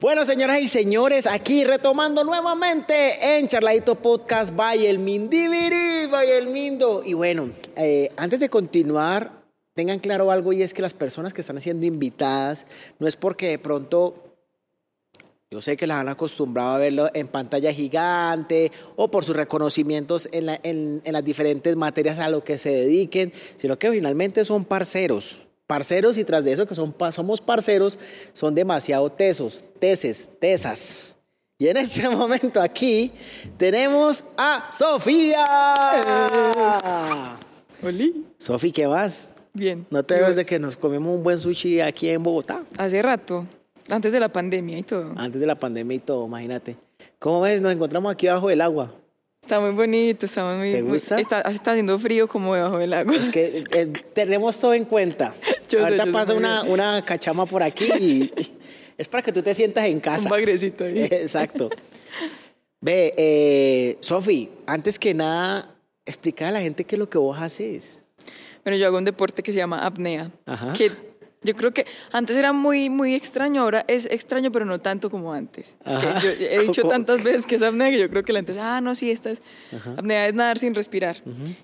Bueno, señoras y señores, aquí retomando nuevamente en Charladito Podcast by el Mindibiri, el Mindo. Y bueno, eh, antes de continuar, tengan claro algo y es que las personas que están siendo invitadas no es porque de pronto yo sé que las han acostumbrado a verlo en pantalla gigante o por sus reconocimientos en- en las diferentes materias a lo que se dediquen, sino que finalmente son parceros. Parceros y tras de eso que son, somos parceros, son demasiado tesos, teses, tesas. Y en este momento aquí tenemos a Sofía. Oli. Sofía, ¿qué más? Bien. ¿No te ¿Y ves de que nos comemos un buen sushi aquí en Bogotá? Hace rato, antes de la pandemia y todo. Antes de la pandemia y todo, imagínate. ¿Cómo ves? Nos encontramos aquí abajo del agua. Está muy bonito, está muy... ¿Te muy- gusta? está, está haciendo frío como debajo del agua. Es que eh, tenemos todo en cuenta. Yo Ahorita sé pasa una, una cachama por aquí y, y es para que tú te sientas en casa. Un bagrecito ahí. Exacto. Ve, eh, Sofi, antes que nada, explicar a la gente qué es lo que vos haces. Bueno, yo hago un deporte que se llama apnea. Ajá. Que yo creo que antes era muy, muy extraño, ahora es extraño, pero no tanto como antes. Ajá. Yo he dicho ¿Cómo? tantas veces que es apnea que yo creo que la gente ah, no, sí, esta es. Apnea es nadar sin respirar.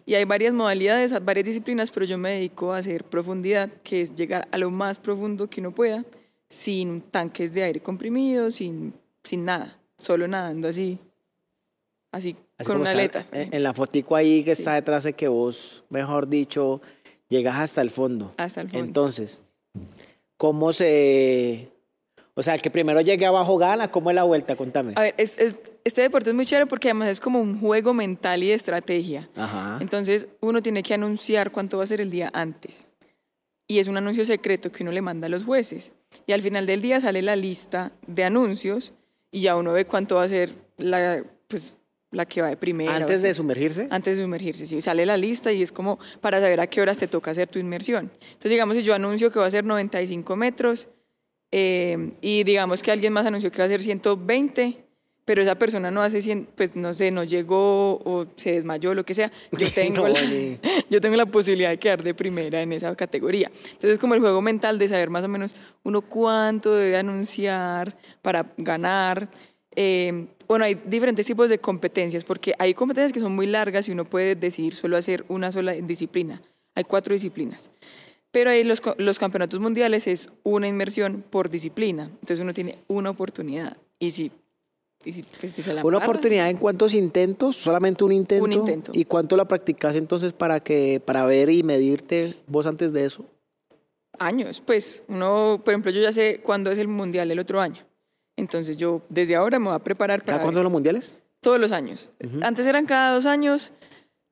Y hay varias modalidades, varias disciplinas, pero yo me dedico a hacer profundidad, que es llegar a lo más profundo que uno pueda, sin tanques de aire comprimido, sin, sin nada, solo nadando así, así, Así con una aleta. En, en la fotico ahí que está detrás de que vos, mejor dicho, llegas hasta el fondo. Hasta el fondo. Entonces, ¿cómo se...? O sea, el que primero llegue abajo gana, ¿cómo es la vuelta? Contame. A ver, es- es- este deporte es muy chévere porque además es como un juego mental y de estrategia. Ajá. Entonces uno tiene que anunciar cuánto va a ser el día antes. Y es un anuncio secreto que uno le manda a los jueces. Y al final del día sale la lista de anuncios y ya uno ve cuánto va a ser la, pues, la que va de primera. Antes de sumergirse. Antes de sumergirse, sí. Sale la lista y es como para saber a qué horas te toca hacer tu inmersión. Entonces, digamos, si yo anuncio que va a ser 95 metros eh, y digamos que alguien más anunció que va a ser 120, pero esa persona no hace 100, pues no sé, no llegó o se desmayó, lo que sea, yo tengo, No, la, yo tengo la posibilidad de quedar de primera en esa categoría. Entonces, es como el juego mental de saber más o menos uno cuánto debe anunciar para ganar. Eh, bueno, hay diferentes tipos de competencias, porque hay competencias que son muy largas y uno puede decidir solo hacer una sola disciplina. Hay cuatro disciplinas. Pero ahí los, los campeonatos mundiales es una inmersión por disciplina. Entonces uno tiene una oportunidad. Y si, y si, pues, si se la ¿Una oportunidad en cuántos intentos? ¿Solamente un intento? Un intento. ¿Y cuánto la practicas entonces para, que, para ver y medirte vos antes de eso? años. Pues uno, por ejemplo, yo ya sé cuándo es el mundial el otro año. Entonces yo desde ahora me voy a preparar para ¿Cada cuánto son los mundiales? todos los años. Antes eran cada dos años,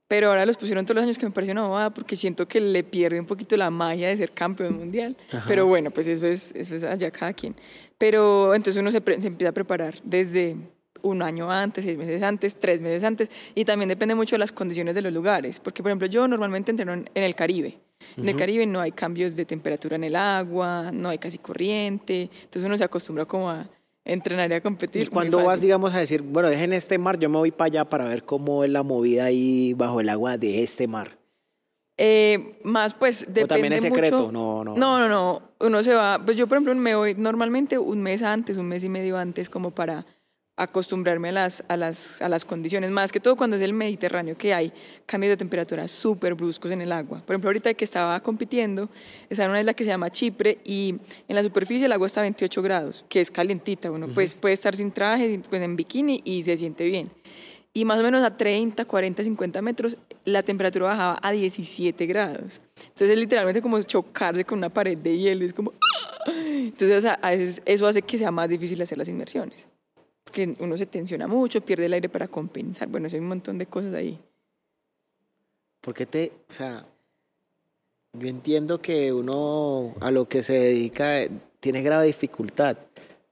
pero ahora los pusieron todos los años que me pareció una bobada porque siento que le pierde un poquito la magia de ser campeón mundial. Pero bueno, pues eso es, eso es allá cada quien. Pero entonces uno se, se empieza a preparar desde un año antes, seis meses antes, tres meses antes, y también depende mucho de las condiciones de los lugares, porque por ejemplo yo normalmente entreno en, el Caribe. En el Caribe no hay cambios de temperatura en el agua, no hay casi corriente, entonces uno se acostumbra como a entrenar y a competir. ¿Y cuando vas, digamos, a decir, bueno, dejen este mar, yo me voy para allá para ver cómo es la movida ahí bajo el agua de este mar? Eh, más pues depende también es mucho- secreto? No, no. No, no, no. Uno se va, pues yo por ejemplo me voy normalmente un mes antes, un mes y medio antes como para acostumbrarme a las, a las, a las condiciones, más que todo cuando es el Mediterráneo, que hay cambios de temperatura súper bruscos en el agua. Por ejemplo, ahorita que estaba compitiendo, estaba en una isla que se llama Chipre y en la superficie el agua está a 28 grados, que es calientita. Uno pues, puede estar sin traje, pues en bikini y se siente bien. Y más o menos a 30, 40, 50 metros la temperatura bajaba a 17 grados. Entonces es literalmente como chocarse con una pared de hielo. Es como... Entonces o sea, a veces eso hace que sea más difícil hacer las inmersiones. Porque uno se tensiona mucho, pierde el aire para compensar. Bueno, hay un montón de cosas ahí. ¿Por qué te, o sea, yo entiendo que uno a lo que se dedica eh, tiene grave dificultad,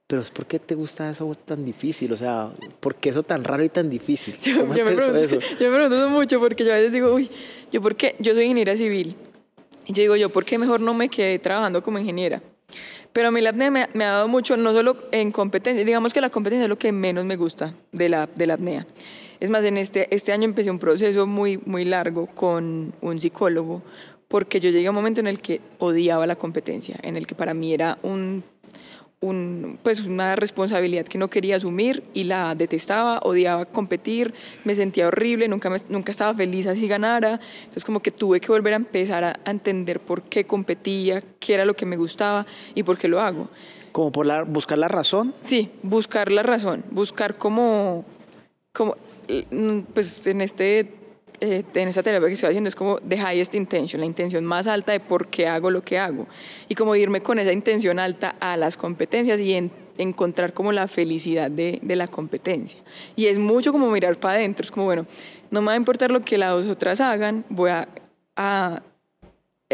pero es porque te gusta eso tan difícil, o sea, ¿por qué eso tan raro y tan difícil? Yo, ¿Cómo yo me empezó pregunto, eso? yo me pregunto mucho porque yo a veces digo, uy, yo por qué, yo soy ingeniera civil. Y yo digo, yo por qué mejor no me quedé trabajando como ingeniera. Pero a mí la apnea me, ha dado mucho, no solo en competencia, digamos que la competencia es lo que menos me gusta de la, de la apnea. Es más, en este, este año empecé un proceso muy, muy largo con un psicólogo, porque yo llegué a un momento en el que odiaba la competencia, en el que para mí era un, un, pues una responsabilidad que no quería asumir y la detestaba, odiaba competir, me sentía horrible, nunca, me- nunca estaba feliz así ganara. Entonces como que tuve que volver a empezar a, a entender por qué competía, qué era lo que me gustaba y por qué lo hago. Como por la, buscar la razón. Sí, buscar la razón, buscar como, como pues en este eh, en esta terapia que estoy haciendo es como the highest intention, la intención más alta de por qué hago lo que hago y como irme con esa intención alta a las competencias y en- encontrar como la felicidad de, de la competencia. Y es mucho como mirar para adentro, es como bueno, no me va a importar lo que las otras hagan, voy a, a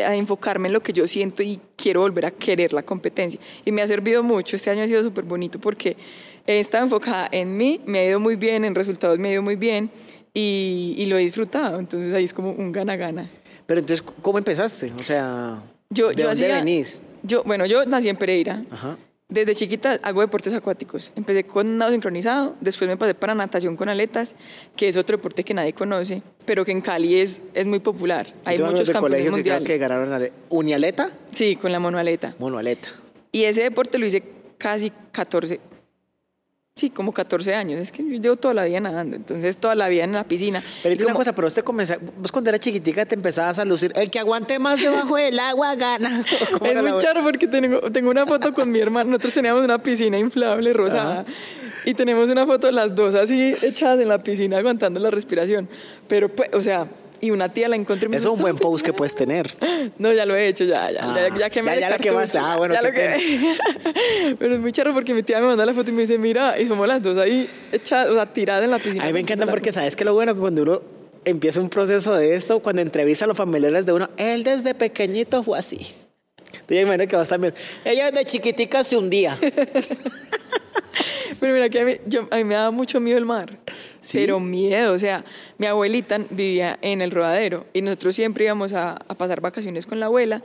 a enfocarme en lo que yo siento y quiero volver a querer la competencia. Y me ha servido mucho, este año ha sido súper bonito porque he estado enfocada en mí, me ha ido muy bien, en resultados me ha ido muy bien y, y lo he disfrutado, entonces ahí es como un gana-gana. Pero entonces, ¿cómo empezaste? O sea, Yo, ¿de yo dónde hacía- venís? Yo, bueno, yo nací en Pereira. Ajá. Desde chiquita hago deportes acuáticos. Empecé con nado sincronizado, después me pasé para natación con aletas, que es otro deporte que nadie conoce, pero que en Cali es, es muy popular. Hay muchos campeones mundiales. que ganaron ale- unialeta, Sí, con la monoaleta. monoaleta. Y ese deporte lo hice casi 14, sí, como 14 años. Es que yo llevo toda la vida nadando, entonces toda la vida en la piscina. Pero Y dice una como- cosa, pero usted comenzó, vos cuando era chiquitica te empezabas a lucir, el que aguante más debajo del agua gana. ¿Cómo Es muy charro porque tengo, tengo una foto con mi hermano. Nosotros teníamos una piscina inflable rosada. Y tenemos una foto de las dos así echadas en la piscina aguantando la respiración. Pero, pues, o sea, y una tía la encontré y me Eso es un buen "Sofi, post que mira". puedes tener. No, ya lo he hecho, ya, ya, Ah, ya, ya quemé ya- quemaste. Ah, bueno, ya qué lo quemé. Pero es muy charro porque mi tía me manda la foto y me dice, mira, y somos las dos ahí echadas, o sea, tiradas en la piscina. A mí me encanta porque sabes que lo bueno que cuando uno empieza un proceso de esto, cuando entrevista a los familiares de uno, él desde pequeñito fue así. Yo imagino que vas también. Ella desde chiquitica se hundía. Pero mira que a mí, yo- a mí me daba mucho miedo el mar. ¿Sí? Pero miedo, o sea, mi abuelita vivía en el rodadero y nosotros siempre íbamos a, a pasar vacaciones con la abuela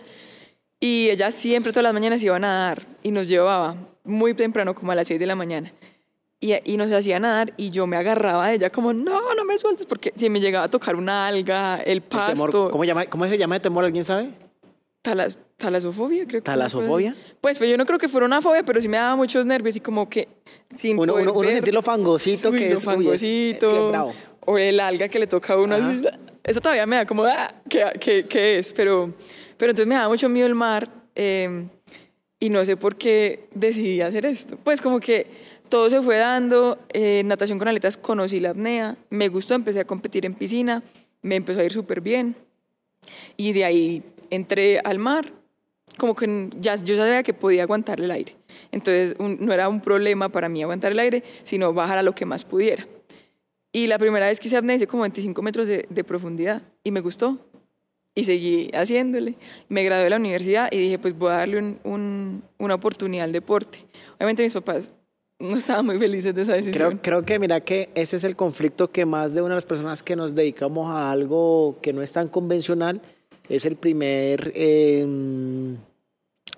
y ella siempre todas las mañanas iba a nadar y nos llevaba muy temprano, como a las 6 de la mañana. Y, y nos hacía nadar y yo me agarraba a ella como, no, no me sueltes, porque si me llegaba a tocar una alga, el El pasto, temor, ¿cómo, llama, ¿Cómo se llama de temor? ¿Alguien sabe? Talas- talasofobia, creo que. ¿Talasofobia? Pues, pues yo no creo que fuera una fobia, pero sí me daba muchos nervios y como que sin Uno, poder uno, uno ver- sentir lo fangosito Uy, que lo es. uy, es- fangosito, sí, bravo. o el alga que le toca a uno. Así, Eso todavía me da como, ah, ¿qué, qué, qué es? Pero, pero entonces me da mucho miedo el mar eh, y no sé por qué decidí hacer esto. Pues como que todo se fue dando, eh, natación con aletas conocí la apnea, me gustó, empecé a competir en piscina, me empezó a ir súper bien y de ahí entré al mar como que ya, yo ya sabía que podía aguantar el aire. Entonces un- no era un problema para mí aguantar el aire, sino bajar a lo que más pudiera. Y la primera vez que hice apnea hice como 25 metros de, de profundidad y me gustó. Y seguí haciéndole. Me gradué de la universidad y dije, pues voy a darle un- un- una oportunidad al deporte. Obviamente mis papás no estaban muy felices de esa decisión. Creo, creo que mira que ese es el conflicto que más de una de las personas que nos dedicamos a algo que no es tan convencional es el primer eh,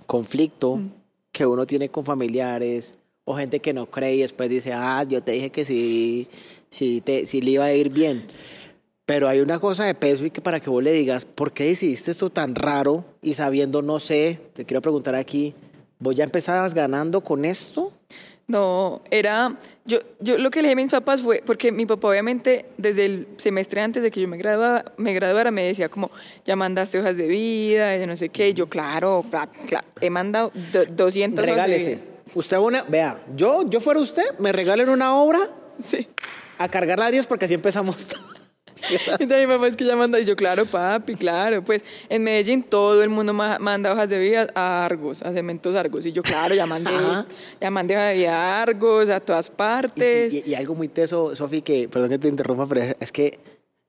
conflicto Mm. que uno tiene con familiares o gente que no cree y después dice, ah, yo te dije que sí, sí, te, sí le iba a ir bien. Pero hay una cosa de peso y que para que vos le digas, ¿por qué decidiste esto tan raro? Y sabiendo, no sé, te quiero preguntar aquí, ¿vos ya empezabas ganando con esto? No, era. Yo, yo lo que le dije a mis papás fue. Porque mi papá, obviamente, desde el semestre antes de que yo me graduara, me graduara, me decía, como, ya mandaste hojas de vida, ya no sé qué. Y yo, claro, cla- cla- he mandado do- 200 hojas de Regálese. vida. Usted una, vea, yo, yo fuera usted, me regalen una obra Sí. a cargar ladrillos porque así empezamos. Entonces mi papá es que ya manda, y yo, claro, papi, claro, pues en Medellín todo el mundo ma- manda hojas de vida a Argos, a Cementos Argos, y yo, claro, ya mandé, Ajá. ya mandé hoja de vida a Argos, a todas y, partes. y- y algo muy teso, Sofi, que, perdón que te interrumpa, pero es, es que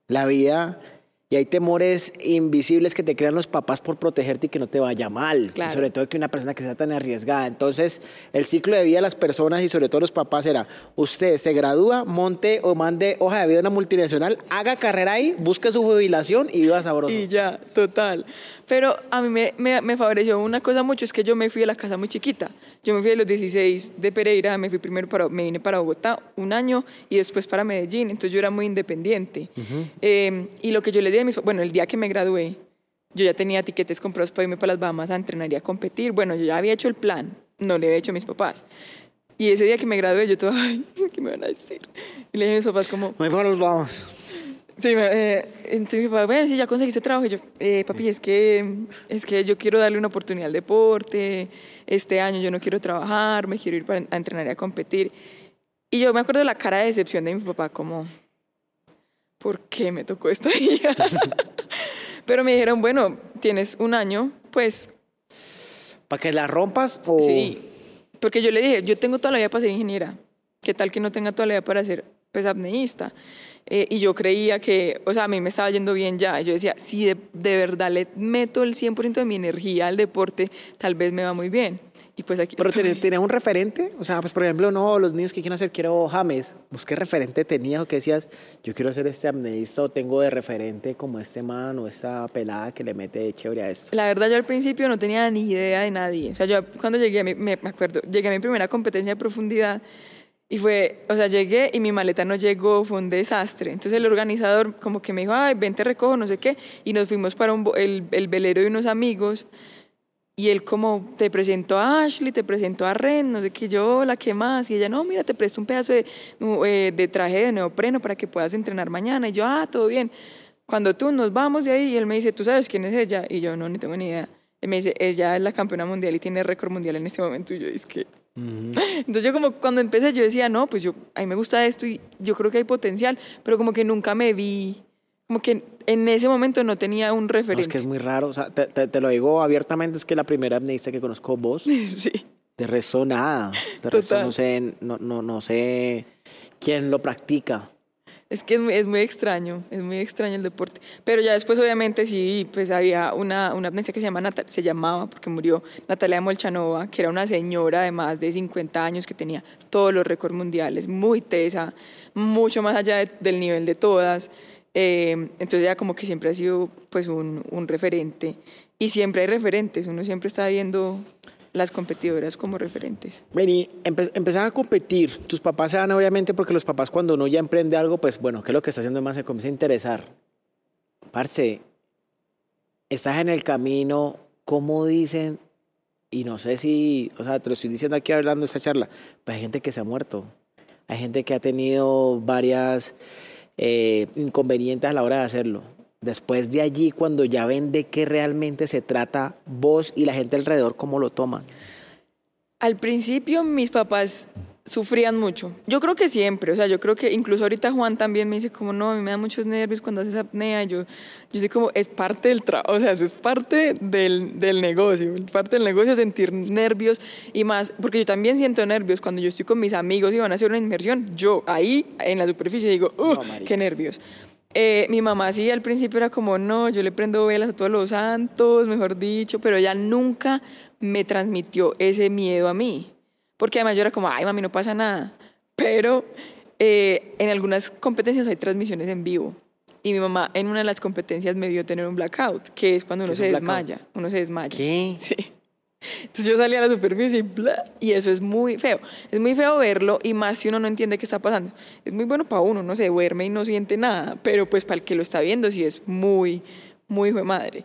la vida y hay temores invisibles que te crean los papás por protegerte y que no te vaya mal. Claro. Y sobre todo que una persona que sea tan arriesgada. Entonces, el ciclo de vida de las personas y sobre todo los papás era, usted se gradúa, monte o mande hoja de vida a una multinacional, haga carrera ahí, busque su jubilación y viva sabroso. Y ya, total. Pero a mí me, me, me favoreció una cosa mucho, es que yo me fui de la casa muy chiquita. Yo me fui de los 16 de Pereira, me fui primero para, me vine para Bogotá un año y después para Medellín, entonces yo era muy independiente. Eh, y lo que yo les a mis, bueno, el día que me gradué, yo ya tenía tiquetes comprados para irme para las Bahamas a entrenar y a competir. Bueno, yo ya había hecho el plan, no le había hecho a mis papás. Y ese día que me gradué, yo todo, ay, ¿qué me van a decir? Y le dije a mis papás como, Muy buenos vamos. Sí, eh, entonces mi papá, bueno, sí, ya conseguiste trabajo. Y yo, eh, papi, es que, es que yo quiero darle una oportunidad al deporte. Este año yo no quiero trabajar, me quiero ir para, a entrenar y a competir. Y yo me acuerdo de la cara de decepción de mi papá, como, ¿por qué me tocó esta día? Pero me dijeron, bueno, tienes un año, pues ¿Para que la rompas o...? Sí, porque yo le dije, yo tengo toda la vida para ser ingeniera. ¿Qué tal que no tenga toda la vida para ser pues, apneísta? Eh, y yo creía que, o sea, a mí me estaba yendo bien ya. Y yo decía, si de, de verdad le meto el 100% de mi energía al deporte, tal vez me va muy bien. Y pues aquí ¿Pero estoy. tenés un referente? O sea, pues por ejemplo, no, los niños que quieren hacer, quiero James. ¿Vos qué referente tenías o qué decías? Yo quiero ser este amneísta o tengo de referente como este man o esta pelada que le mete chévere a esto. La verdad, yo al principio no tenía ni idea de nadie. O sea, yo cuando llegué, a mi, me, me acuerdo, llegué a mi primera competencia de profundidad y fue, o sea, llegué y mi maleta no llegó, fue un desastre. Entonces el organizador como que me dijo, ay, ven, te recojo, no sé qué, y nos fuimos para un, el velero de unos amigos. Y él como, te presentó a Ashley, te presentó a Ren, no sé qué, yo, la que más. Y ella, no, mira, te presto un pedazo de, eh, de traje de neopreno para que puedas entrenar mañana. Y yo, ah, todo bien. Cuando tú nos vamos de ahí, y él me dice, ¿tú sabes quién es ella? Y yo, no, ni tengo ni idea. Él me dice, ella es la campeona mundial y tiene récord mundial en este momento. Y yo, es que... Entonces yo como cuando empecé, yo decía, no, pues yo, a mí me gusta esto y yo creo que hay potencial, pero como que nunca me vi, como que en ese momento no tenía un No, referente. es que es muy raro. O sea, te, te- te lo digo abiertamente, es que la primera amneísta que conozco vos, sí. de resto nada. De resto no sé, no, no, no sé quién lo practica. Es que es muy, es muy extraño, es muy extraño el deporte. Pero ya después, obviamente, sí, pues había una, una que se, llama Nata- se llamaba, porque murió Natalia Molchanova, que era una señora de más de 50 años que tenía todos los récords mundiales, muy tesa, mucho más allá de- del nivel de todas. Eh, entonces ya como que siempre ha sido pues un, un referente. Y siempre hay referentes, uno siempre está viendo las competidoras como referentes. Vení, empe empezás a competir. Tus papás se van, obviamente, porque los papás, cuando uno ya emprende algo, pues bueno, ¿qué es lo que está haciendo más? Se comienza a interesar. Parce, estás en el camino, ¿cómo dicen? Y no sé si, o sea, te lo estoy diciendo aquí hablando de esta charla, pues hay gente que se ha muerto. Hay gente que ha tenido varias eh, inconvenientes a la hora de hacerlo. Después de allí, cuando ya ven de qué realmente se trata, vos y la gente alrededor, ¿cómo lo toman? Al principio mis papás sufrían mucho. Yo creo que siempre, o sea, yo creo que incluso ahorita Juan también me dice como, no, a mí me da muchos nervios cuando haces apnea. Yo, yo sé como, es parte del trabajo, o sea, eso es parte del, del negocio, es parte del negocio sentir nervios y más, porque yo también siento nervios cuando yo estoy con mis amigos y van a hacer una inmersión. Yo ahí en la superficie digo, uh, No, qué nervios. Eh, mi mamá sí al principio era como, no, yo le prendo velas a todos los santos, mejor dicho, pero ella nunca me transmitió ese miedo a mí. Porque además yo era como, ay, mami, no pasa nada. Pero eh, en algunas competencias hay transmisiones en vivo. Y mi mamá en una de las competencias me vio tener un blackout, que es cuando ¿Qué uno se un desmaya. Uno se desmaya. ¿Qué? Sí. Entonces yo salí a la superficie y bla, y eso es muy feo. Es muy feo verlo y más si uno no entiende qué está pasando. Es muy bueno para uno, no se duerme y no siente nada, pero pues para el que lo está viendo sí es muy, muy hijo de madre.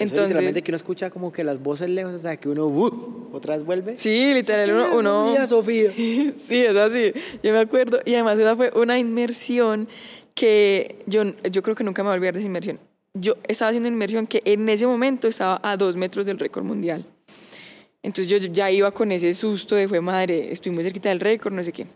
Entonces, Entonces, literalmente que uno escucha como que las voces lejos, o sea, que uno uh, otra vez vuelve. sí, literal, uno... uno Sofía, Sofía. Sí, es así. Yo me acuerdo. Y además esa fue una inmersión que yo, yo creo que nunca me voy a olvidar de esa inmersión. Yo estaba haciendo una inmersión que en ese momento estaba a dos metros del récord mundial. Entonces yo ya iba con ese susto de fue madre, estoy muy cerquita del récord, no sé qué.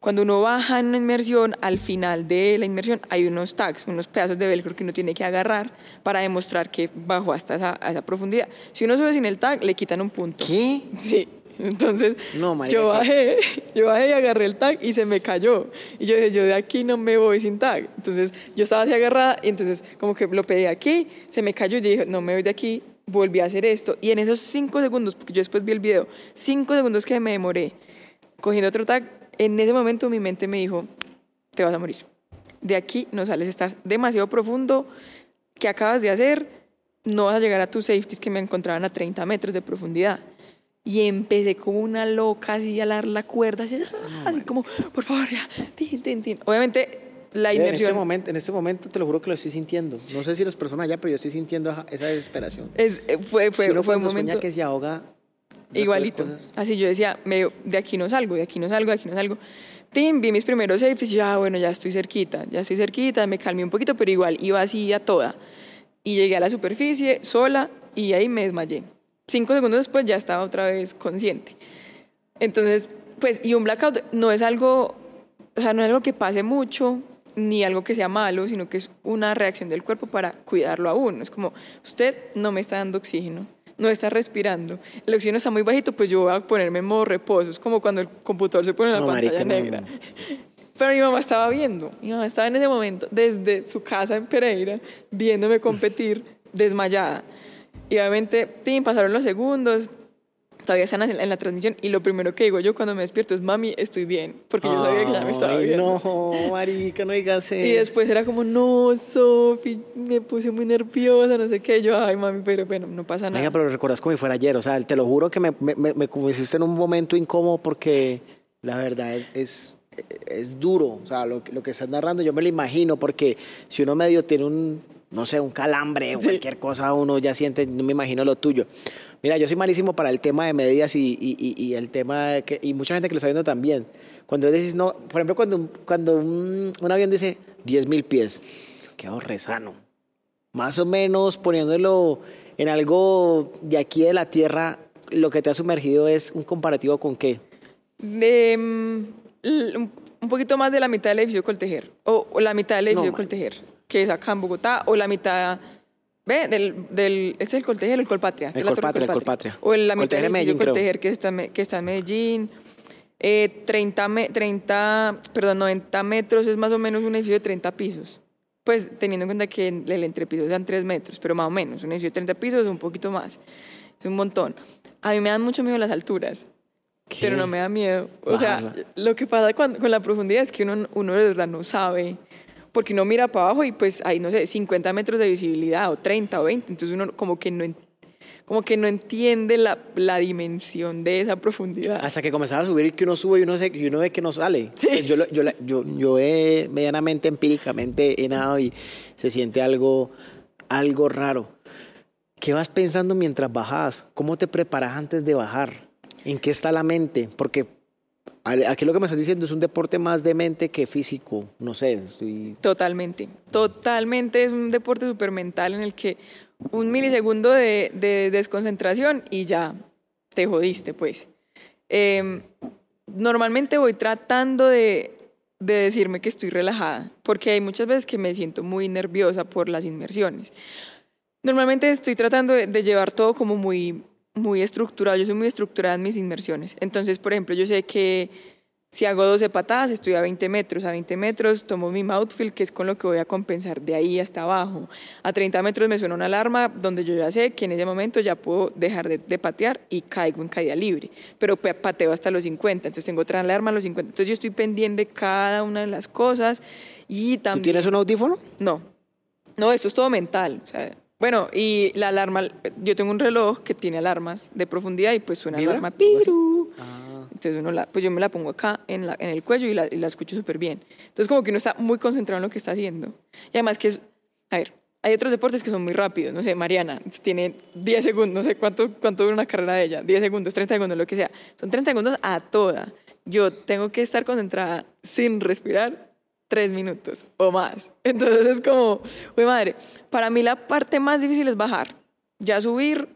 Cuando uno baja en una inmersión, al final de la inmersión hay unos tags, unos pedazos de velcro que uno tiene que agarrar para demostrar que bajó hasta esa, a esa profundidad. Si uno sube sin el tag, le quitan un punto. ¿Qué? Sí. Entonces, No, marica, yo bajé, yo bajé y agarré el tag y se me cayó. Y yo dije, yo de aquí no me voy sin tag. Entonces, yo estaba así agarrada y entonces como que lo pedí aquí, se me cayó y dije, no me voy de aquí, volví a hacer esto. Y en esos cinco segundos, porque yo después vi el video, cinco segundos que me demoré cogiendo otro tag, en ese momento mi mente me dijo, te vas a morir. De aquí no sales, estás demasiado profundo. ¿Qué acabas de hacer? No vas a llegar a tus safeties que me encontraban a 30 metros de profundidad. Y empecé como una loca así a dar la cuerda, así, así como, por favor, ya, tin, tin, tin. Obviamente, la En este, inmersión momento, en este momento te lo juro que lo estoy sintiendo. No sé si las personas allá, pero yo estoy sintiendo esa- desesperación. es, eh, fue, fue, si uno fue un cuando sueña momento... que se ahoga, igualito. Así yo decía, medio, de aquí no salgo, de aquí no salgo, de aquí no salgo. Tim, vi mis primeros safeties y yo, ah, bueno, ya estoy cerquita, ya estoy cerquita, me calmé un poquito, pero igual iba así a toda. Y llegué a la superficie sola y ahí me desmayé. Cinco segundos después ya estaba otra vez consciente. Entonces, pues, y un blackout no es algo, o sea, no es algo que pase mucho, ni algo que sea malo, sino que es una reacción del cuerpo para cuidarlo a uno. Es como, usted no me está dando oxígeno, no está respirando, el oxígeno está muy bajito, pues yo voy a ponerme en modo reposo. Es como cuando el computador se pone en la No, pantalla marica, no. negra. Pero mi mamá estaba viendo, mi mamá estaba en ese momento desde su casa en Pereira, viéndome competir desmayada. Y obviamente, tin, pasaron los segundos, todavía están en en la transmisión y lo primero que digo yo cuando me despierto es, mami, estoy bien, porque yo sabía que ya me estaba viendo. No, marica, no digas eso. Y después era como, no, Sofi, me puse muy nerviosa, no sé qué. Yo, ay, mami, pero bueno, no pasa nada. Venga, pero lo recuerdas como si fuera ayer. O sea, te lo juro que me, me, me, me convenciste en un momento incómodo porque la verdad es, es, es duro. O sea, lo, lo que estás narrando yo me lo imagino porque si uno medio tiene un, no sé, un calambre o Sí. cualquier cosa, uno ya siente, no me imagino lo tuyo. Mira, yo soy malísimo para el tema de medidas y, y, y- y el tema de que, y mucha gente que lo está viendo también. Cuando decís, no, por ejemplo, cuando, un- cuando un, un avión dice 10 mil pies, yo quedo rezano más o menos poniéndolo en algo de aquí de la tierra, lo que te ha sumergido es un comparativo con qué. De, l- un, poquito más de la mitad del edificio Coltejer, o, o la mitad del edificio ma- Coltejer, que es acá en Bogotá, o la mitad, ve, del, del es el Coltejer, el Colpatria. El Colpatria, el Colpatria. O en la Coltejer Medellín. Coltejer, que está, que está en Medellín. Eh, 30, me- 30, perdón, 90 metros es más o menos un edificio de 30 pisos. Pues teniendo en cuenta que el entrepiso sean 3 metros, pero más o menos. Un edificio de 30 pisos es un poquito más. Es un montón. A mí me dan mucho miedo las alturas. Pero no me da miedo. O sea, lo que pasa cuando- con la profundidad es que uno, uno de verdad no sabe. Porque uno mira para abajo y pues hay, no sé, 50 metros de visibilidad o 30 o 20. Entonces uno como que no, como que no entiende la, la dimensión de esa profundidad. Hasta que comenzaba a subir y que uno sube y uno, se, y uno ve que no sale. Pues Yo, yo, yo, yo he medianamente empíricamente he nadado y se siente algo, algo raro. ¿Qué vas pensando mientras bajas? ¿Cómo te preparas antes de bajar? ¿En qué está la mente? Porque aquí lo que me estás diciendo es un deporte más de mente que físico. No sé, estoy... Totalmente, totalmente es un deporte súper mental en el que un milisegundo de, de desconcentración y ya te jodiste, pues. Eh, normalmente voy tratando de, de decirme que estoy relajada, porque hay muchas veces que me siento muy nerviosa por las inmersiones. Normalmente estoy tratando de, de llevar todo como muy, muy estructurado. Yo soy muy estructurada en mis inmersiones. Entonces, por ejemplo, yo sé que si hago 12 patadas, estoy a 20 metros. A 20 metros tomo mi mouthfeel, que es con lo que voy a compensar de ahí hasta abajo. A 30 metros me suena una alarma donde yo ya sé que en ese momento ya puedo dejar de, de patear y caigo en caída libre. Pero pa- pateo hasta los 50, entonces tengo otra alarma a los 50. Entonces yo estoy pendiente de cada una de las cosas y ¿Tú también... tienes un audífono? No, no, esto es todo mental. o sea, bueno, y la alarma, yo tengo un reloj que tiene alarmas de profundidad y pues suena ¿Vibra? alarma piru. Entonces uno la, pues yo me la pongo acá en, la- en el cuello y la, y la escucho súper bien. Entonces como que uno está muy concentrado en lo que está haciendo. Y además que es, a ver, hay otros deportes que son muy rápidos. No sé, Mariana tiene 10 segundos, no sé cuánto, cuánto dura una carrera de ella, 10 segundos, 30 segundos, lo que sea. Son 30 segundos a toda. Yo tengo que estar concentrada sin respirar tres minutos o más. Entonces es como, uy madre, para mí la parte más difícil es bajar. Ya subir,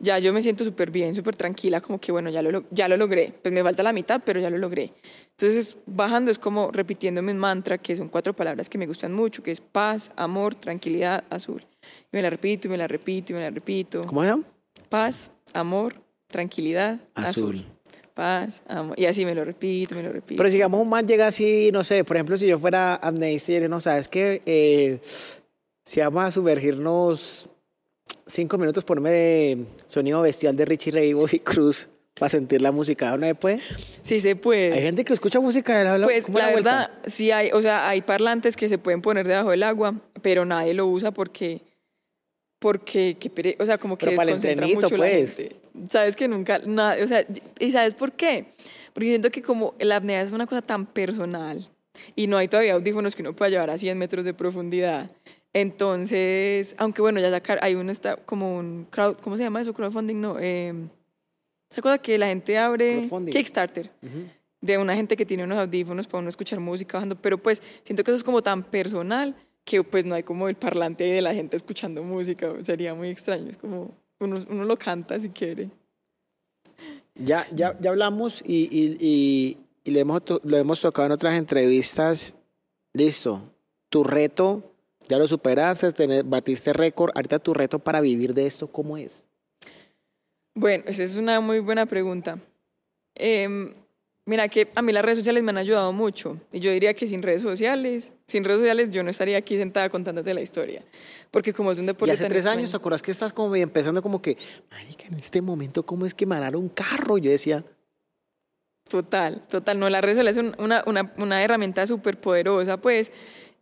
ya yo me siento súper bien, súper tranquila, como que bueno, ya lo, ya lo logré. Pues me falta la mitad, pero ya lo logré. Entonces bajando es como repitiendo mi mantra, que son cuatro palabras que me gustan mucho, que es paz, amor, tranquilidad, azul. Y me la repito, y me la repito, y me la repito. ¿Cómo llama? Paz, amor, tranquilidad, azul. Azul. Paz, amor. Y así me lo repito, me lo repito. Pero si digamos un man llega así, no sé, por ejemplo, si yo fuera amnesia no sabes que eh, si vamos a sumergirnos cinco minutos, ponme de sonido bestial de Richie Ray y Cruz para sentir la música, ¿no se puede? sí se puede. Hay gente que escucha música de la Pues ¿cómo es la vuelta? verdad, sí hay, o sea, hay parlantes que se pueden poner debajo del agua, pero nadie lo usa porque, porque, que pere- o sea, como que Pero para el desconcentra mucho la pues. gente. Sabes que nunca, nada, o sea, ¿y sabes por qué? Porque siento que como la apnea es una cosa tan personal y no hay todavía audífonos que uno pueda llevar a 100 metros de profundidad. Entonces, aunque bueno, ya sacar, hay un, está como un crowd, ¿cómo se llama eso? Crowdfunding, no, eh, Esa cosa que la gente abre. Kickstarter. De una gente que tiene unos audífonos para uno escuchar música bajando. Pero pues siento que eso es como tan personal que pues no hay como el parlante de la gente escuchando música. Sería muy extraño. Es como uno, uno lo canta si quiere. Ya, ya, ya hablamos y, y, y, y lo, hemos, lo hemos tocado en otras entrevistas. Listo. Tu reto, ya lo superaste, tenés- batiste récord. Ahorita tu reto para vivir de esto, ¿cómo es? Bueno, esa es una muy buena pregunta. Em, mira que a mí las redes sociales me han ayudado mucho. Y yo diría que sin redes sociales, sin redes sociales yo no estaría aquí sentada contándote la historia. Porque como es un Y deporte hace tan tres extraño- años, ¿te acuerdas que estás como empezando como que, marica, en este momento, ¿cómo es que manar un carro? Yo decía, Total, total. No, las redes sociales son una, una, una herramienta súper poderosa, pues,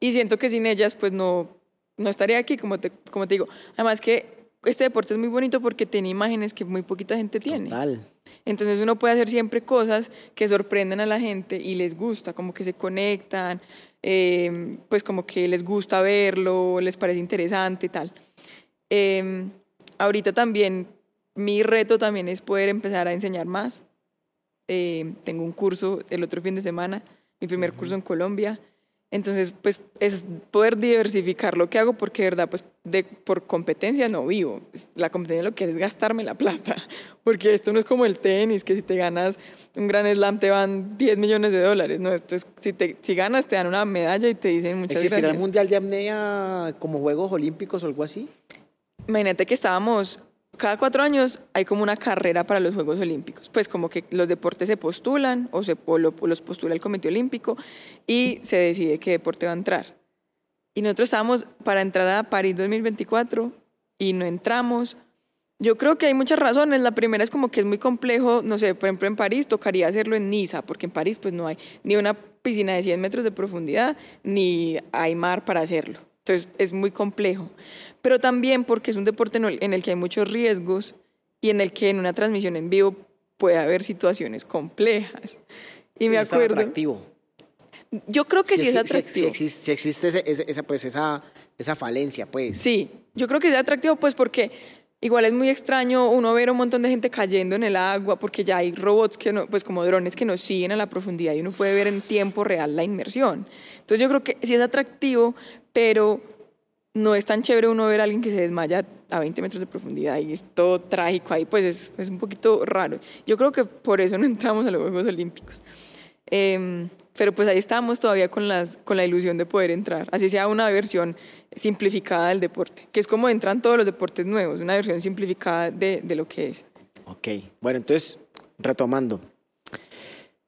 y siento que sin ellas, pues, no, no estaría aquí, como te, como te digo. Además que este deporte es muy bonito porque tiene imágenes que muy poquita gente tiene. tal. Entonces uno puede hacer siempre cosas que sorprenden a la gente y les gusta, como que se conectan, eh, pues como que les gusta verlo, les parece interesante y tal. Eh, ahorita también, mi reto también es poder empezar a enseñar más. Eh, tengo un curso el otro fin de semana, mi primer curso en Colombia. Entonces, pues es poder diversificar lo que hago porque, de verdad, pues de, por competencia no vivo. La competencia lo que es gastarme la plata. Porque esto no es como el tenis, que si te ganas un gran slam te van 10 millones de dólares. No, esto es, si, te, si ganas te dan una medalla y te dicen muchas ¿Existirá gracias. el Mundial de Apnea como Juegos Olímpicos o algo así? Imagínate que estábamos, cada cuatro años hay como una carrera para los Juegos Olímpicos. Pues como que los deportes se postulan o, se, los postula el Comité Olímpico y se decide qué deporte va a entrar. Y nosotros estábamos para entrar a París 2024 y no entramos. Yo creo que hay muchas razones. La primera es como que es muy complejo, no sé, por ejemplo en París tocaría hacerlo en Niza, porque en París pues no hay ni una piscina de 100 metros de profundidad, ni hay mar para hacerlo. Entonces es muy complejo. Pero también porque es un deporte en el- que hay muchos riesgos y en el que en una transmisión en vivo puede haber situaciones complejas. Y Sí, me no es acuerdo. atractivo. Yo creo que sí, es atractivo. Si, si existe ese- esa, pues, esa, esa falencia, pues. Sí, yo creo que es atractivo pues porque igual es muy extraño uno ver un montón de gente cayendo en el agua porque ya hay robots que no, pues como drones que nos siguen a la profundidad y uno puede ver en tiempo real la inmersión. Entonces yo creo que sí es atractivo, pero no es tan chévere uno ver a alguien que se desmaya a 20 metros de profundidad y es todo trágico ahí, pues es, es un poquito raro. Yo creo que por eso no entramos a los Juegos Olímpicos. Em, pero pues ahí estamos todavía con, las, con la ilusión de poder entrar, así sea una versión simplificada del deporte, que es como entran todos los deportes nuevos, una versión simplificada de, de lo que es. Ok, bueno, entonces, retomando.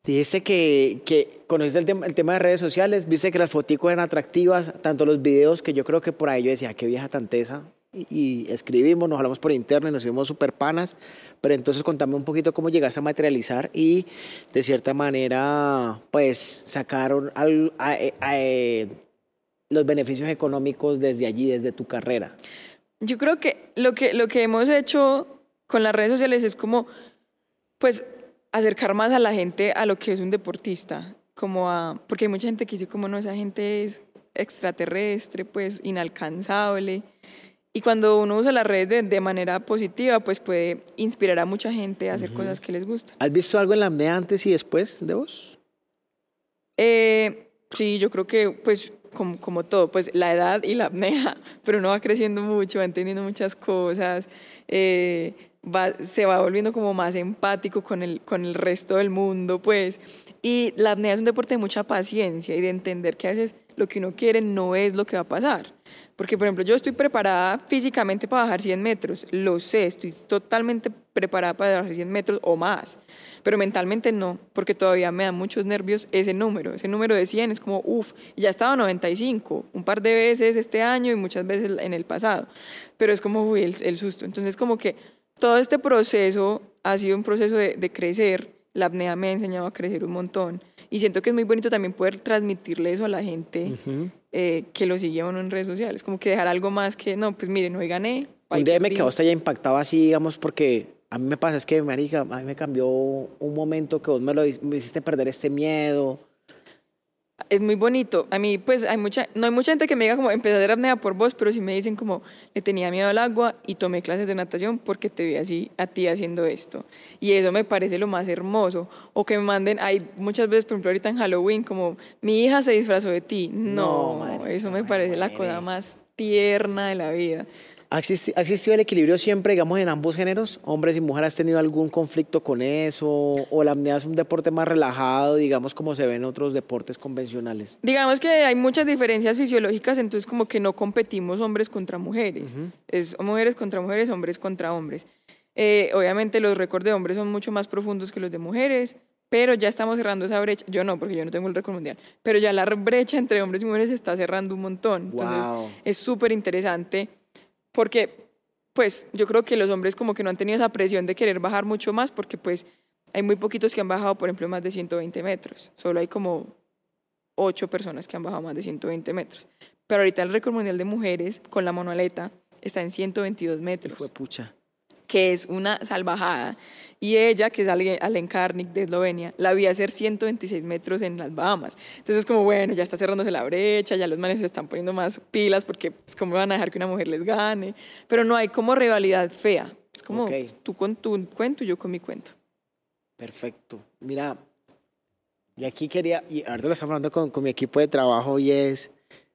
Dijiste que, que conociste el tema, el tema de redes sociales, viste que las fotos eran atractivas, tanto los videos que yo creo que por ahí yo decía, qué vieja tan tesa. Y, escribimos, nos hablamos por internet, nos hicimos super panas. Pero entonces contame un poquito cómo llegaste a materializar y de cierta manera, pues sacaron al- a- a- a- los beneficios económicos desde allí, desde tu carrera. Yo creo que lo que, lo que hemos hecho con las redes sociales es como, pues, acercar más a la gente a lo que es un deportista, como a, porque hay mucha gente que dice como no, esa gente es extraterrestre, pues, inalcanzable. Y cuando uno usa las redes de, de manera positiva, pues puede inspirar a mucha gente a hacer cosas que les gustan. ¿Has visto algo en la apnea antes y después de vos? Eh, sí, yo creo que, pues, como, como todo, pues la edad y la apnea, pero uno va creciendo mucho, va entendiendo muchas cosas, eh, va, se va volviendo como más empático con el, con el resto del mundo, pues. Y la apnea es un deporte de mucha paciencia y de entender que a veces lo que uno quiere no es lo que va a pasar. Porque, por ejemplo, yo estoy preparada físicamente para bajar 100 metros, lo sé, estoy totalmente preparada para bajar 100 metros o más, pero mentalmente no, porque todavía me da muchos nervios ese número. Ese número de 100 es como, uff, ya estaba 95, un par de veces este año y muchas veces en el pasado, pero es como, uy, el, susto. Entonces, como que todo este proceso ha sido un proceso de crecer, la apnea me ha enseñado a crecer un montón y siento que es muy bonito también poder transmitirle eso a la gente eh, que lo sigue a uno en redes sociales, como que dejar algo más que, no, pues miren, hoy gané. Un DM que a vos te haya impactado así, digamos, porque a mí me pasa, es que, marica, a mí me cambió un momento que vos me lo me hiciste perder este miedo. Es muy bonito. A mí, pues, hay mucha, no hay mucha gente que me diga como empecé a hacer apnea por vos, pero sí me dicen como le tenía miedo al agua y tomé clases de natación porque te vi así a ti haciendo esto. Y eso me parece lo más hermoso. O que me manden, hay muchas veces, por ejemplo, ahorita en Halloween, como mi hija se disfrazó de ti. No, eso me parece la cosa más tierna de la vida. ¿Ha existi- ha existido el equilibrio siempre, digamos, en ambos géneros? ¿Hombres y mujeres has tenido algún conflicto con eso? ¿O la apnea es un deporte más relajado, digamos, como se ve en otros deportes convencionales? Digamos que hay muchas diferencias fisiológicas, entonces como que no competimos hombres contra mujeres. Es mujeres contra mujeres, hombres contra hombres. Eh, obviamente los récords de hombres son mucho más profundos que los de mujeres, pero ya estamos cerrando esa brecha. Yo no, porque yo no tengo el récord mundial. Pero ya la brecha entre hombres y mujeres se está cerrando un montón. Entonces Wow. es súper interesante porque pues yo creo que los hombres como que no han tenido esa presión de querer bajar mucho más porque pues hay muy poquitos que han bajado, por ejemplo, más de 120 metros. Solo hay como ocho personas que han bajado más de 120 metros. Pero ahorita el récord mundial de mujeres con la monoleta está en 122 metros, Fue pucha. que es una salvajada. Y ella, que es Ale- Alen Karnik de Eslovenia, la vi hacer 126 metros en las Bahamas. Entonces, como bueno, ya está cerrándose la brecha, ya los manes se están poniendo más pilas porque, pues, ¿cómo van a dejar que una mujer les gane? Pero no hay como rivalidad fea. Es como Ok. tú con tu cuento y yo con mi cuento. Perfecto. Mira, yo aquí quería, y ahorita lo estamos hablando con, con mi equipo de trabajo y es,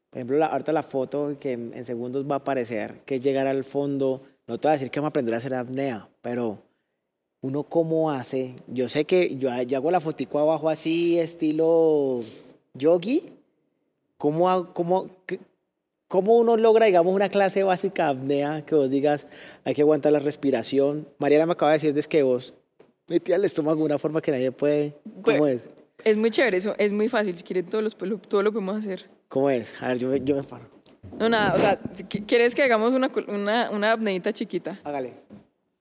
por ejemplo, la, ahorita la foto que en, en segundos va a aparecer, que es llegar al fondo, no te voy a decir que vamos a aprender a hacer apnea, pero uno cómo hace, yo sé que yo, yo hago la fotico abajo así, estilo yogi, ¿cómo, cómo, qué- cómo uno logra, digamos, una clase básica de apnea que vos digas, hay que aguantar la respiración? Mariana me acaba de decir desde que vos metí al estómago de una forma que nadie puede. ¿Cómo Pues- es? Es muy chévere, eso es muy fácil. Si quieren, todos los, lo- todo lo podemos hacer. ¿Cómo es? A ver, yo, yo me paro. No, nada, o sea, ¿quieres que hagamos una, una, una apneita chiquita? Hágale.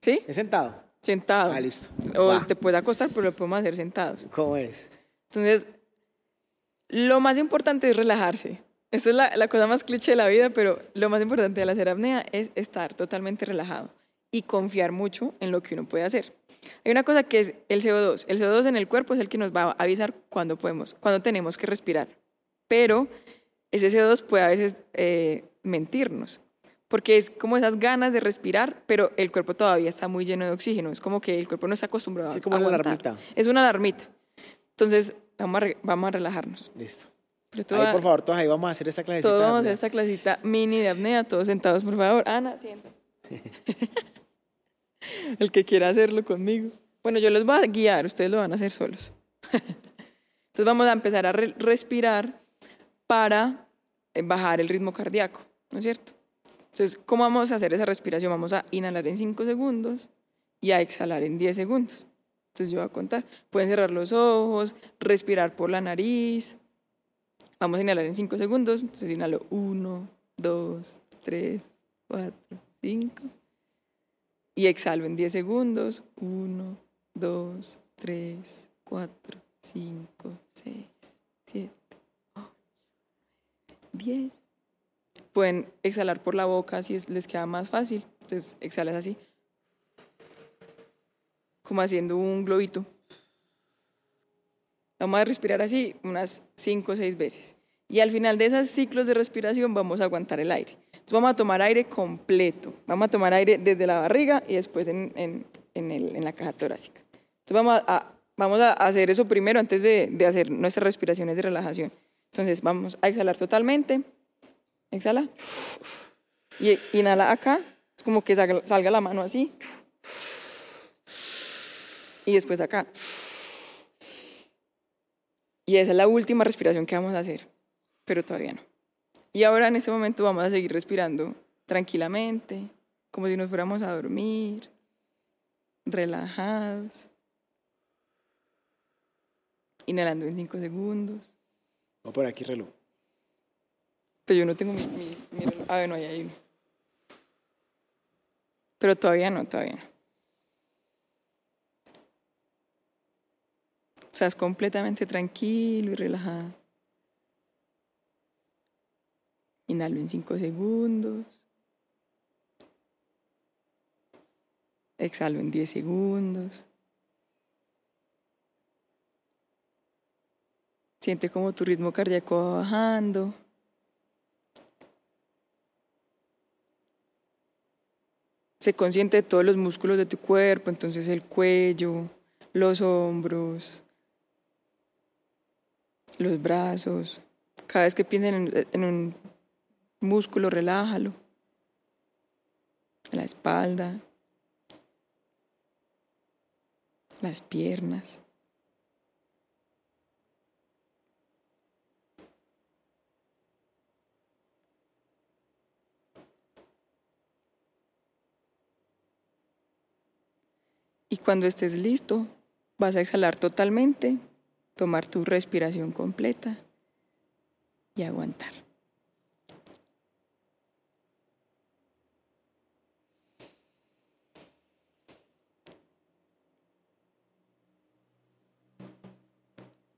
¿Sí? ¿Es sentado? Sentado. Ah, listo. O Va. te puedes acostar, pero lo podemos hacer sentados. ¿Cómo es? Entonces, lo más importante es relajarse. Esta es la, la cosa más cliché de la vida, pero lo más importante de la hacer apnea es estar totalmente relajado y confiar mucho en lo que uno puede hacer. Hay una cosa que es el CO2. El CO2 en el cuerpo es el que nos va a avisar cuando podemos, cuando tenemos que respirar. Pero ese CO2 puede a veces eh, mentirnos, porque es como esas ganas de respirar, pero el cuerpo todavía está muy lleno de oxígeno. Es como que el cuerpo no está acostumbrado Sí, a como una aguantar. alarmita. Es una alarmita. Entonces, vamos a, vamos a relajarnos. Listo. Te Ahí, a- por favor, todos ahí vamos a hacer esta clasecita. todos vamos a hacer esta clasita mini de apnea, todos sentados, por favor. Ana, sienta. El que quiera hacerlo conmigo. Bueno, yo los voy a guiar, ustedes lo van a hacer solos. Entonces vamos a empezar a re- respirar para eh, bajar el ritmo cardíaco, ¿no es cierto? Entonces, ¿cómo vamos a hacer esa respiración? Vamos a inhalar en 5 segundos y a exhalar en 10 segundos. Entonces yo voy a contar. Pueden cerrar los ojos, respirar por la nariz. Vamos a inhalar en 5 segundos. Entonces inhalo 1, 2, 3, 4, 5. Y exhalo en 10 segundos. 1, 2, 3, 4, 5, 6, 7, 8, 10. Pueden exhalar por la boca si es- les queda más fácil. Entonces exhalas así. Como haciendo un globito. Vamos a respirar así unas 5 o 6 veces. Y al final de esos ciclos de respiración vamos a aguantar el aire. Entonces vamos a tomar aire completo. Vamos a tomar aire desde la barriga y después en, en- en la caja torácica. Entonces vamos a- vamos a hacer eso primero antes de, de hacer nuestras respiraciones de relajación. Entonces vamos a exhalar totalmente. Exhala. Y inhala acá. Es como que salga, salga la mano así. Y después acá. Y esa es la última respiración que vamos a hacer, pero todavía no. Y ahora en este momento vamos a seguir respirando tranquilamente, como si nos fuéramos a dormir, relajados. Inhalando en 5 segundos. Voy por aquí reloj. Pero yo no tengo mi, mi, mi reloj. Ah, ahí hay uno. Pero todavía no, todavía no. O sea, es completamente tranquilo y relajado. Inhalo en 5 segundos. Exhalo en 10 segundos. Siente como tu ritmo cardíaco va bajando. Se consciente de todos los músculos de tu cuerpo, entonces el cuello, los hombros, los brazos. Cada vez que piensen en, en un músculo, relájalo. La espalda, las piernas. Y cuando estés listo, vas a exhalar totalmente, tomar tu respiración completa y aguantar.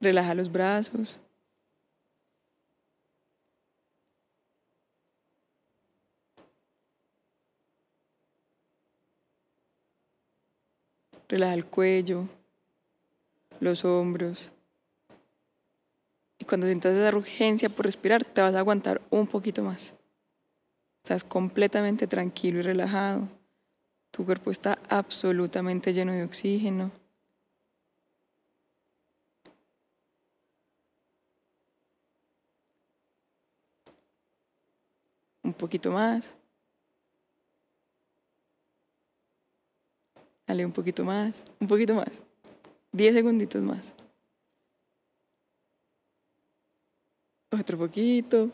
Relaja los brazos. Relaja el cuello, los hombros. Y cuando sientas esa urgencia por respirar, te vas a aguantar un poquito más. Estás completamente tranquilo y relajado. Tu cuerpo está absolutamente lleno de oxígeno. Un poquito más. Dale un poquito más, un poquito más. Diez segunditos más. Otro poquito.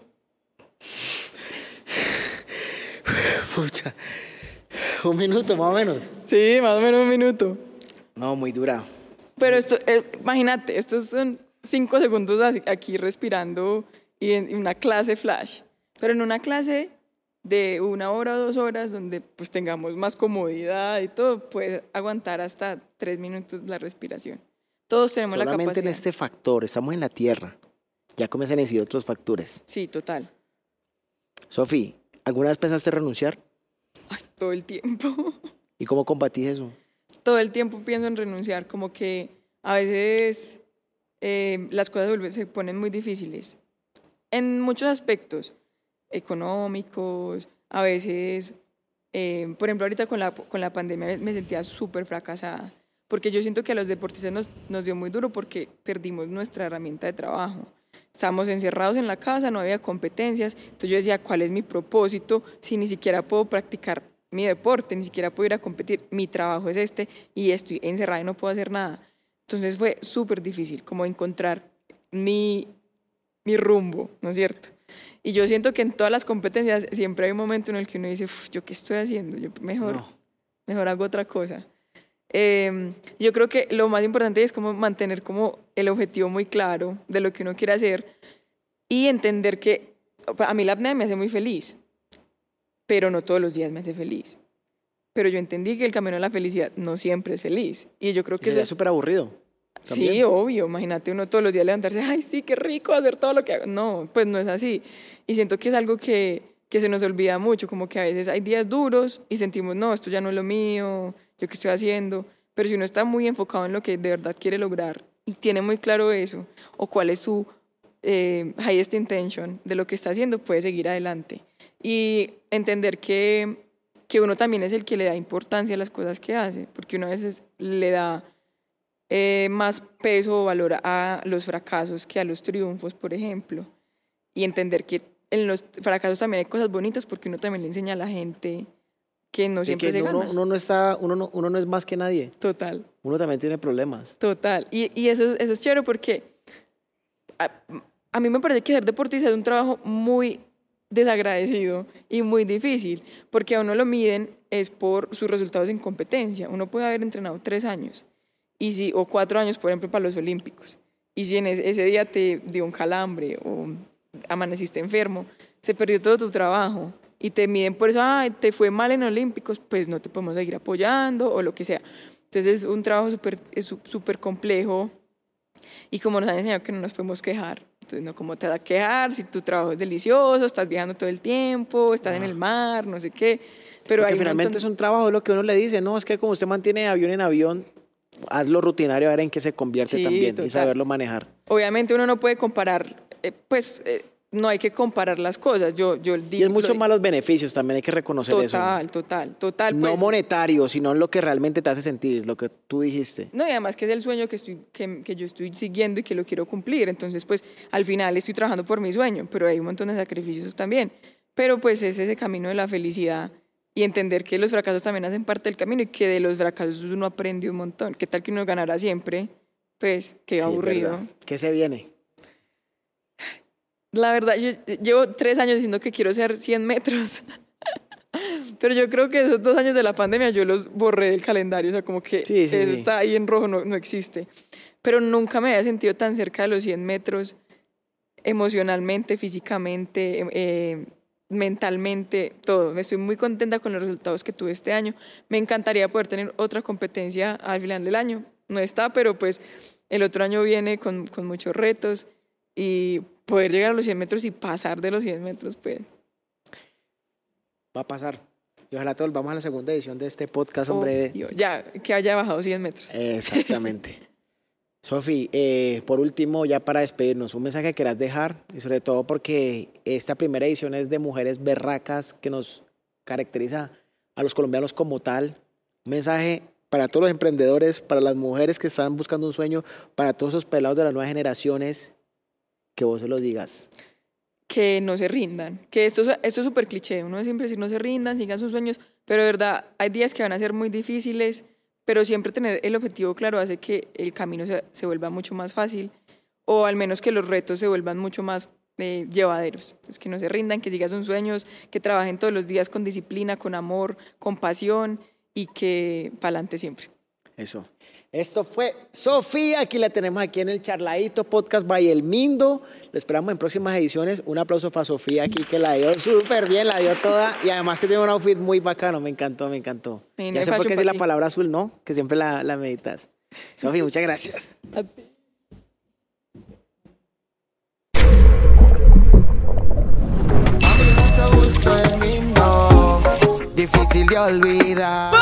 Pucha. Un minuto más o menos. Sí, más o menos un minuto. No, muy dura. Pero esto, eh, imagínate, estos son cinco segundos aquí respirando y en una clase flash. Pero en una clase de una hora o dos horas donde pues tengamos más comodidad y todo, puedes aguantar hasta tres minutos la respiración. Todos tenemos la Solamente capacidad. en este factor, estamos en la Tierra. Ya comienzan a decir otros factores. Sí, total. Sofi, ¿alguna vez pensaste renunciar? Ay, todo el tiempo. ¿Y cómo combatís eso? todo el tiempo pienso en renunciar, como que a veces eh, las cosas se ponen muy difíciles. En muchos aspectos, económicos, a veces, eh, por ejemplo, ahorita con la, con la pandemia me sentía súper fracasada, porque yo siento que a los deportistas nos, nos dio muy duro porque perdimos nuestra herramienta de trabajo. Estábamos encerrados en la casa, no había competencias, entonces yo decía, ¿cuál es mi propósito si ni siquiera puedo practicar mi deporte, ni siquiera puedo ir a competir? Mi trabajo es este y estoy encerrada y no puedo hacer nada. Entonces fue súper difícil como encontrar mi, mi rumbo, ¿no es cierto? Y yo siento que en todas las competencias siempre hay un momento en el que uno dice, "Uf, ¿yo qué estoy haciendo? Yo mejor, No. mejor hago otra cosa. Eh, yo creo que lo más importante es como mantener como el objetivo muy claro de lo que uno quiere hacer y entender que a mí la apnea me hace muy feliz, pero no todos los días me hace feliz. Pero yo entendí que el camino a la felicidad no siempre es feliz. Y yo creo Que sería es súper aburrido. Sí, también. obvio. Imagínate uno todos los días levantarse, ay, sí, qué rico hacer todo lo que hago. No, pues no es así. Y siento que es algo que, que se nos olvida mucho, como que a veces hay días duros y sentimos, no, esto ya no es lo mío, yo qué estoy haciendo. Pero si uno está muy enfocado en lo que de verdad quiere lograr y tiene muy claro eso, o cuál es su eh, highest intention de lo que está haciendo, puede seguir adelante. Y entender que, que uno también es el que le da importancia a las cosas que hace, porque uno a veces le da eh, más peso o valor a los fracasos que a los triunfos, por ejemplo. Y entender que en los fracasos también hay cosas bonitas porque uno también le enseña a la gente que no siempre que se uno, gana. uno no está, uno no, uno no es más que nadie. Total, Uno también tiene problemas. total. Y, y eso, es- eso es chévere porque a, a mí me parece que ser deportista es un trabajo muy desagradecido y muy difícil, porque a uno lo miden es por sus resultados en competencia. Uno puede haber entrenado tres años y si, o cuatro años, por ejemplo, para los Olímpicos. Y si en ese, ese día te dio un calambre o amaneciste enfermo, se perdió todo tu trabajo y te miden por eso, ay, te fue mal en Olímpicos, pues no te podemos seguir apoyando o lo que sea. Entonces es un trabajo súper súper complejo y como nos han enseñado que no nos podemos quejar. Entonces, no, ¿cómo te vas a quejar si tu trabajo es delicioso, estás viajando todo el tiempo, estás en el mar, no sé qué? Pero Porque hay finalmente montón- es un trabajo, lo que uno le dice, no, es que como usted mantiene de avión en avión, hazlo rutinario a ver en qué se convierte Sí, también total. y saberlo manejar. Obviamente uno no puede comparar, eh, pues eh, no hay que comparar las cosas. Yo, yo y es mucho más los beneficios, también hay que reconocer total, eso. Total, total, total. No pues. monetario, sino en lo que realmente te hace sentir, lo que tú dijiste. No, y además que es el sueño que, estoy, que, que, yo estoy siguiendo y que lo quiero cumplir. Entonces, pues al final estoy trabajando por mi sueño, pero hay un montón de sacrificios también. Pero pues es ese camino de la felicidad y entender que los fracasos también hacen parte del camino y que de los fracasos uno aprende un montón. ¿Qué tal que uno ganará siempre? Pues qué Sí, aburrido. ¿verdad? ¿Qué se viene? La verdad, yo llevo tres años diciendo que quiero ser 100 metros. Pero yo creo que esos dos años de la pandemia yo los borré del calendario. O sea, como que Sí, sí, eso sí. está ahí en rojo, no, no existe. Pero nunca me había sentido tan cerca de los 100 metros emocionalmente, físicamente, em- eh, mentalmente, todo. Estoy muy contenta con los resultados que tuve este año. Me encantaría poder tener otra competencia al final del año. No está, pero pues el otro año viene con, con muchos retos y poder llegar a los 100 metros y pasar de los 100 metros, pues. Va a pasar. Y ojalá todos vamos a la segunda edición de este podcast, hombre. obvio. Ya, que haya bajado 100 metros. Exactamente. Sofi, eh, por último, ya para despedirnos, un mensaje que quieras dejar, y sobre todo porque esta primera edición es de mujeres berracas que nos caracteriza a los colombianos como tal. Un mensaje para todos los emprendedores, para las mujeres que están buscando un sueño, para todos esos pelados de las nuevas generaciones, que vos se los digas. que no se rindan. Que esto, es- esto es súper cliché. Uno siempre decir no se rindan, sigan sus sueños, pero de verdad hay días que van a ser muy difíciles, pero siempre tener el objetivo claro hace que el camino se, se vuelva mucho más fácil o al menos que los retos se vuelvan mucho más eh, llevaderos. Pues que no se rindan, que sigan sus sueños, que trabajen todos los días con disciplina, con amor, con pasión y que pa'lante siempre. Eso. Esto fue Sofía, aquí la tenemos aquí en el Charladito Podcast by El Mindo. Lo esperamos en próximas ediciones. Un aplauso para Sofía aquí que la dio súper bien, la dio toda y además que tiene un outfit muy bacano, me encantó, me encantó. Sí, ya sé por qué decir la palabra azul, ¿no? Que siempre la, la meditas. Sofía, muchas gracias. Papi, mucho gusto el lindo, difícil de olvidar.